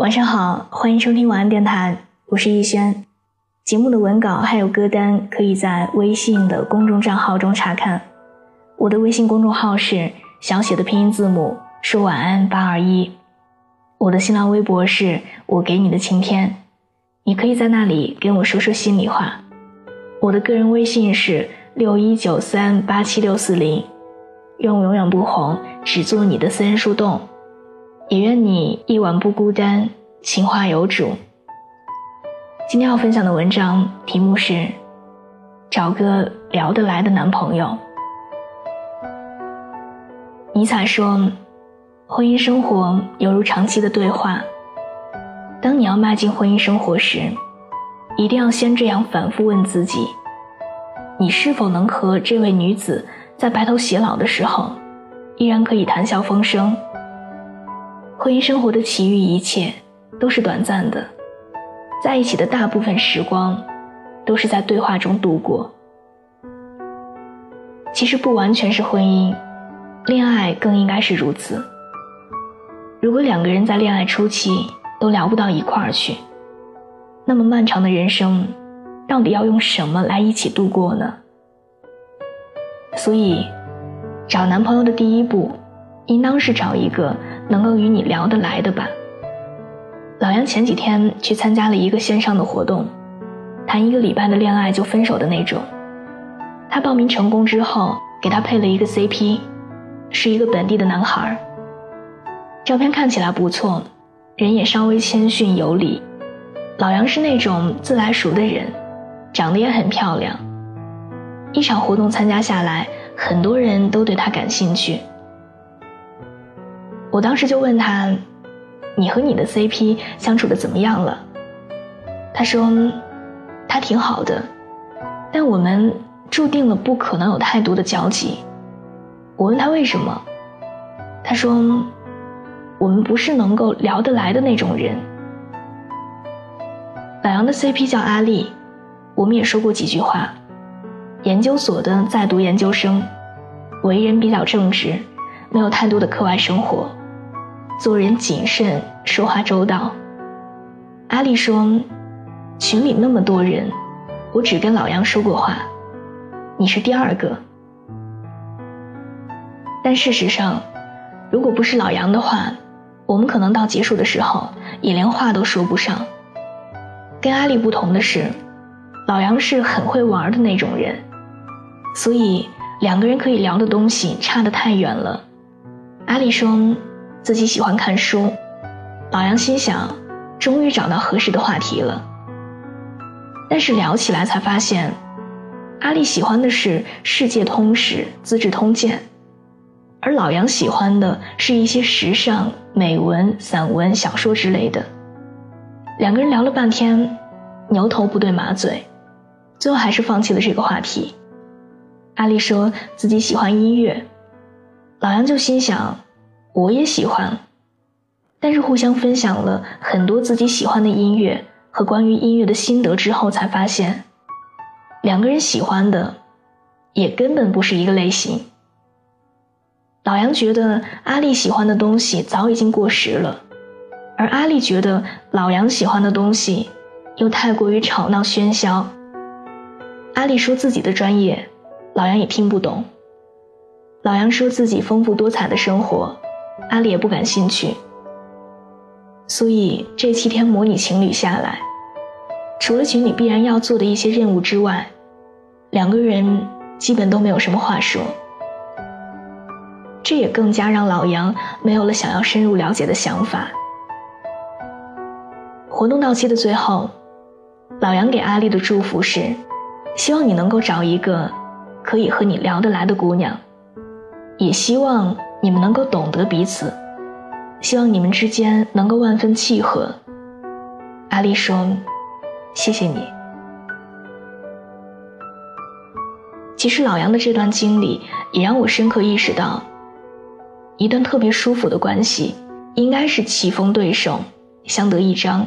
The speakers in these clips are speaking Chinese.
晚上好，欢迎收听晚安电台，我是逸轩。节目的文稿还有歌单可以在微信的公众账号中查看。我的微信公众号是小写的拼音字母说晚安八二一。我的新浪微博是我给你的晴天，你可以在那里跟我说说心里话。我的个人微信是六一九三八七六四零。愿我永远不红，只做你的私人树洞。也愿你一晚不孤单，情话有主。今天要分享的文章题目是：找个聊得来的男朋友。尼采说，婚姻生活犹如长期的对话。当你要迈进婚姻生活时，一定要先这样反复问自己：你是否能和这位女子在白头偕老的时候，依然可以谈笑风生？婚姻生活的其余一切都是短暂的，在一起的大部分时光都是在对话中度过。其实不完全是婚姻，恋爱更应该是如此。如果两个人在恋爱初期都聊不到一块儿去，那么漫长的人生到底要用什么来一起度过呢？所以，找男朋友的第一步，应当是找一个。能够与你聊得来的吧。老杨前几天去参加了一个线上的活动，谈一个礼拜的恋爱就分手的那种。他报名成功之后，给他配了一个 CP，是一个本地的男孩。照片看起来不错，人也稍微谦逊有礼。老杨是那种自来熟的人，长得也很漂亮。一场活动参加下来，很多人都对他感兴趣。我当时就问他：“你和你的 CP 相处的怎么样了？”他说：“他挺好的，但我们注定了不可能有太多的交集。”我问他为什么，他说：“我们不是能够聊得来的那种人。”老杨的 CP 叫阿丽，我们也说过几句话。研究所的在读研究生，为人比较正直，没有太多的课外生活。做人谨慎，说话周到。阿丽说：“群里那么多人，我只跟老杨说过话，你是第二个。”但事实上，如果不是老杨的话，我们可能到结束的时候也连话都说不上。跟阿丽不同的是，老杨是很会玩的那种人，所以两个人可以聊的东西差得太远了。阿丽说。自己喜欢看书，老杨心想，终于找到合适的话题了。但是聊起来才发现，阿丽喜欢的是世界通史、资治通鉴，而老杨喜欢的是一些时尚、美文、散文、小说之类的。两个人聊了半天，牛头不对马嘴，最后还是放弃了这个话题。阿丽说自己喜欢音乐，老杨就心想。我也喜欢，但是互相分享了很多自己喜欢的音乐和关于音乐的心得之后，才发现，两个人喜欢的，也根本不是一个类型。老杨觉得阿丽喜欢的东西早已经过时了，而阿丽觉得老杨喜欢的东西，又太过于吵闹喧嚣。阿丽说自己的专业，老杨也听不懂。老杨说自己丰富多彩的生活。阿丽也不感兴趣，所以这七天模拟情侣下来，除了情侣必然要做的一些任务之外，两个人基本都没有什么话说。这也更加让老杨没有了想要深入了解的想法。活动到期的最后，老杨给阿丽的祝福是：希望你能够找一个可以和你聊得来的姑娘，也希望。你们能够懂得彼此，希望你们之间能够万分契合。阿丽说：“谢谢你。”其实老杨的这段经历也让我深刻意识到，一段特别舒服的关系应该是棋逢对手，相得益彰。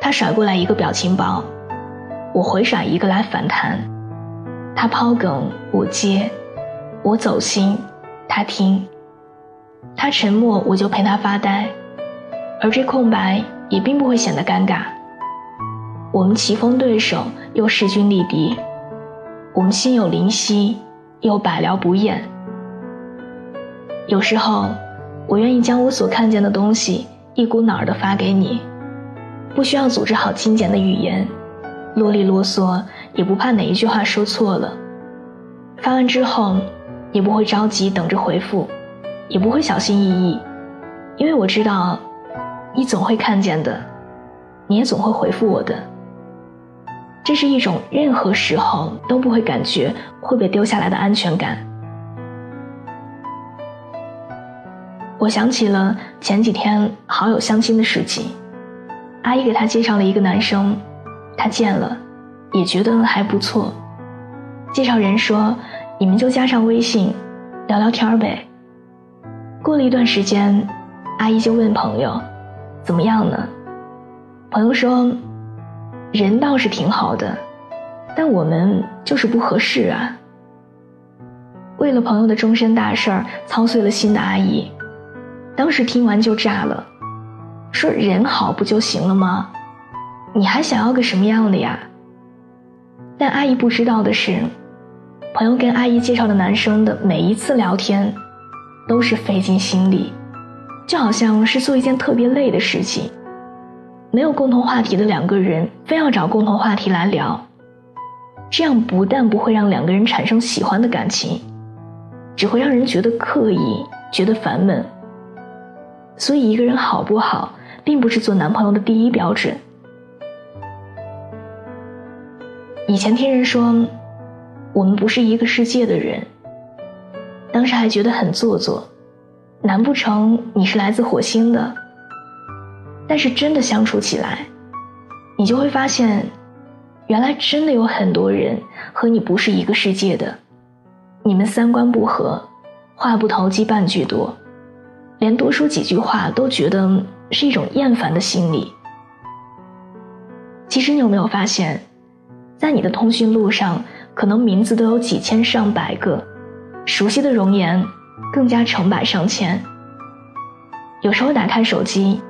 他甩过来一个表情包，我回甩一个来反弹；他抛梗，我接；我走心，他听。他沉默，我就陪他发呆，而这空白也并不会显得尴尬。我们棋逢对手，又势均力敌；我们心有灵犀，又百聊不厌。有时候，我愿意将我所看见的东西一股脑儿的发给你，不需要组织好精简的语言，啰里啰嗦，也不怕哪一句话说错了。发完之后，也不会着急等着回复，也不会小心翼翼，因为我知道，你总会看见的，你也总会回复我的。这是一种任何时候都不会感觉会被丢下来的安全感。我想起了前几天好友相亲的事情，阿姨给他介绍了一个男生，他见了，也觉得还不错。介绍人说：“你们就加上微信，聊聊天呗。”过了一段时间，阿姨就问朋友：“怎么样呢？”朋友说：“人倒是挺好的，但我们就是不合适啊。”为了朋友的终身大事儿，操碎了心的阿姨，当时听完就炸了，说：“人好不就行了吗？你还想要个什么样的呀？”但阿姨不知道的是。朋友跟阿姨介绍的男生的每一次聊天，都是费尽心力，就好像是做一件特别累的事情。没有共同话题的两个人，非要找共同话题来聊，这样不但不会让两个人产生喜欢的感情，只会让人觉得刻意，觉得烦闷。所以，一个人好不好，并不是做男朋友的第一标准。以前听人说。我们不是一个世界的人。当时还觉得很做作，难不成你是来自火星的？但是真的相处起来，你就会发现，原来真的有很多人和你不是一个世界的。你们三观不合，话不投机半句多，连多说几句话都觉得是一种厌烦的心理。其实你有没有发现，在你的通讯录上？可能名字都有几千上百个，熟悉的容颜更加成百上千。有时候打开手机，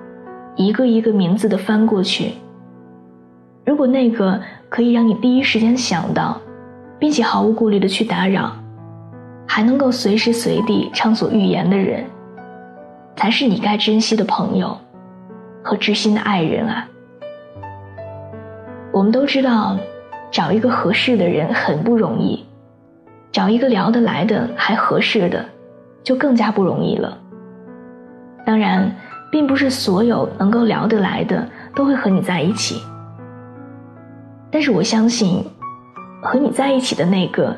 一个一个名字的翻过去。如果那个可以让你第一时间想到，并且毫无顾虑的去打扰，还能够随时随地畅所欲言的人，才是你该珍惜的朋友和知心的爱人啊。我们都知道。找一个合适的人很不容易，找一个聊得来的还合适的，就更加不容易了。当然，并不是所有能够聊得来的都会和你在一起，但是我相信，和你在一起的那个，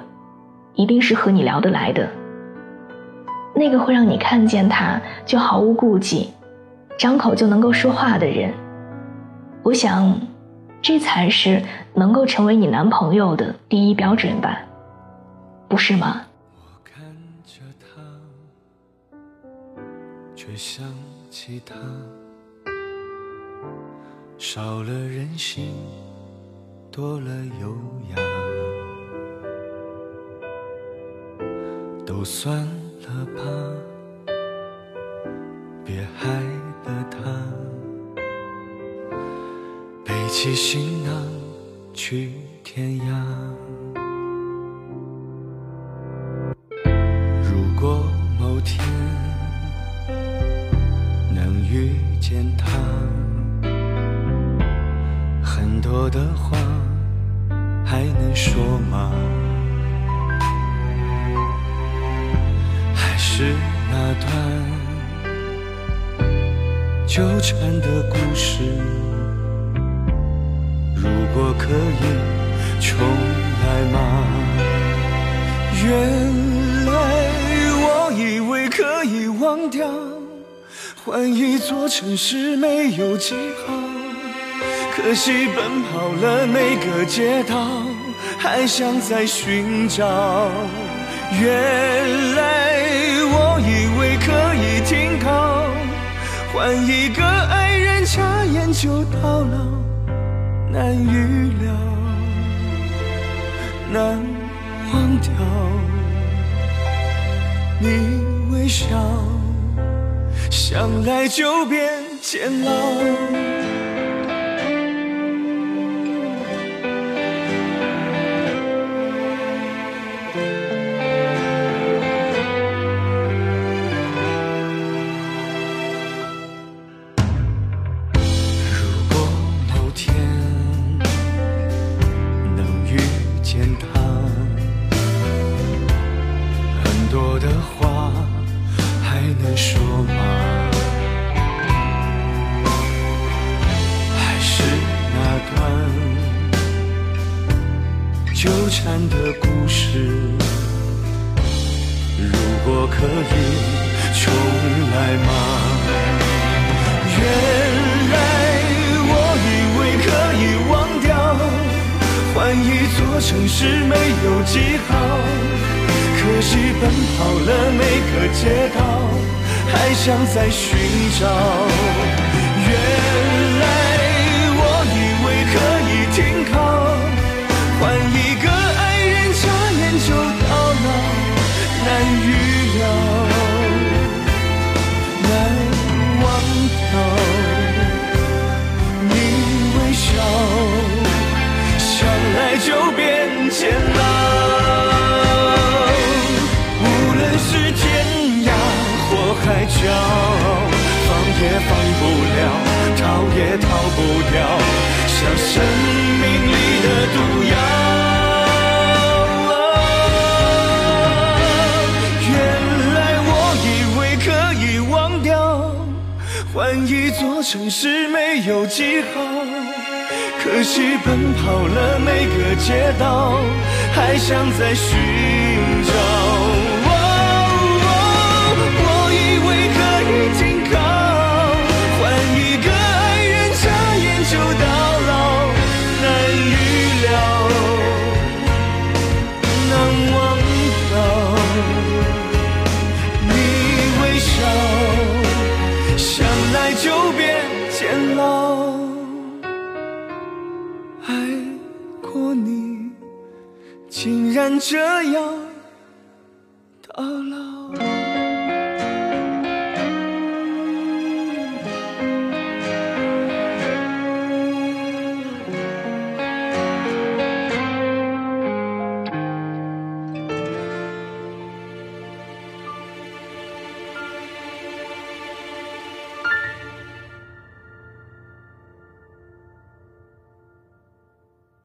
一定是和你聊得来的，那个会让你看见他就毫无顾忌，张口就能够说话的人。我想。这才是能够成为你男朋友的第一标准吧，不是吗？我看着他，却想起他，少了任性，多了优雅，都算了吧，别害了他。起行囊去天涯。纠缠的故事？如果可以重来吗？原来我以为可以忘掉，换一座城市没有记号。可惜奔跑了每个街道，还想再寻找。原来我以为，换一个爱人，眨眼就到老。难预料，难忘掉。你微笑，想来就变煎熬。多的话还能说吗？还是那段纠缠的故事？如果可以重来吗？原来我以为可以忘掉，换一座城市没有记号。可惜奔跑了每个街道，还想再寻找。原来我以为可以停靠，换一个爱人，眨眼就到老，难遇也逃不掉，像生命里的毒药。原来我以为可以忘掉，换一座城市没有记号，可惜奔跑了每个街道，还想再寻找。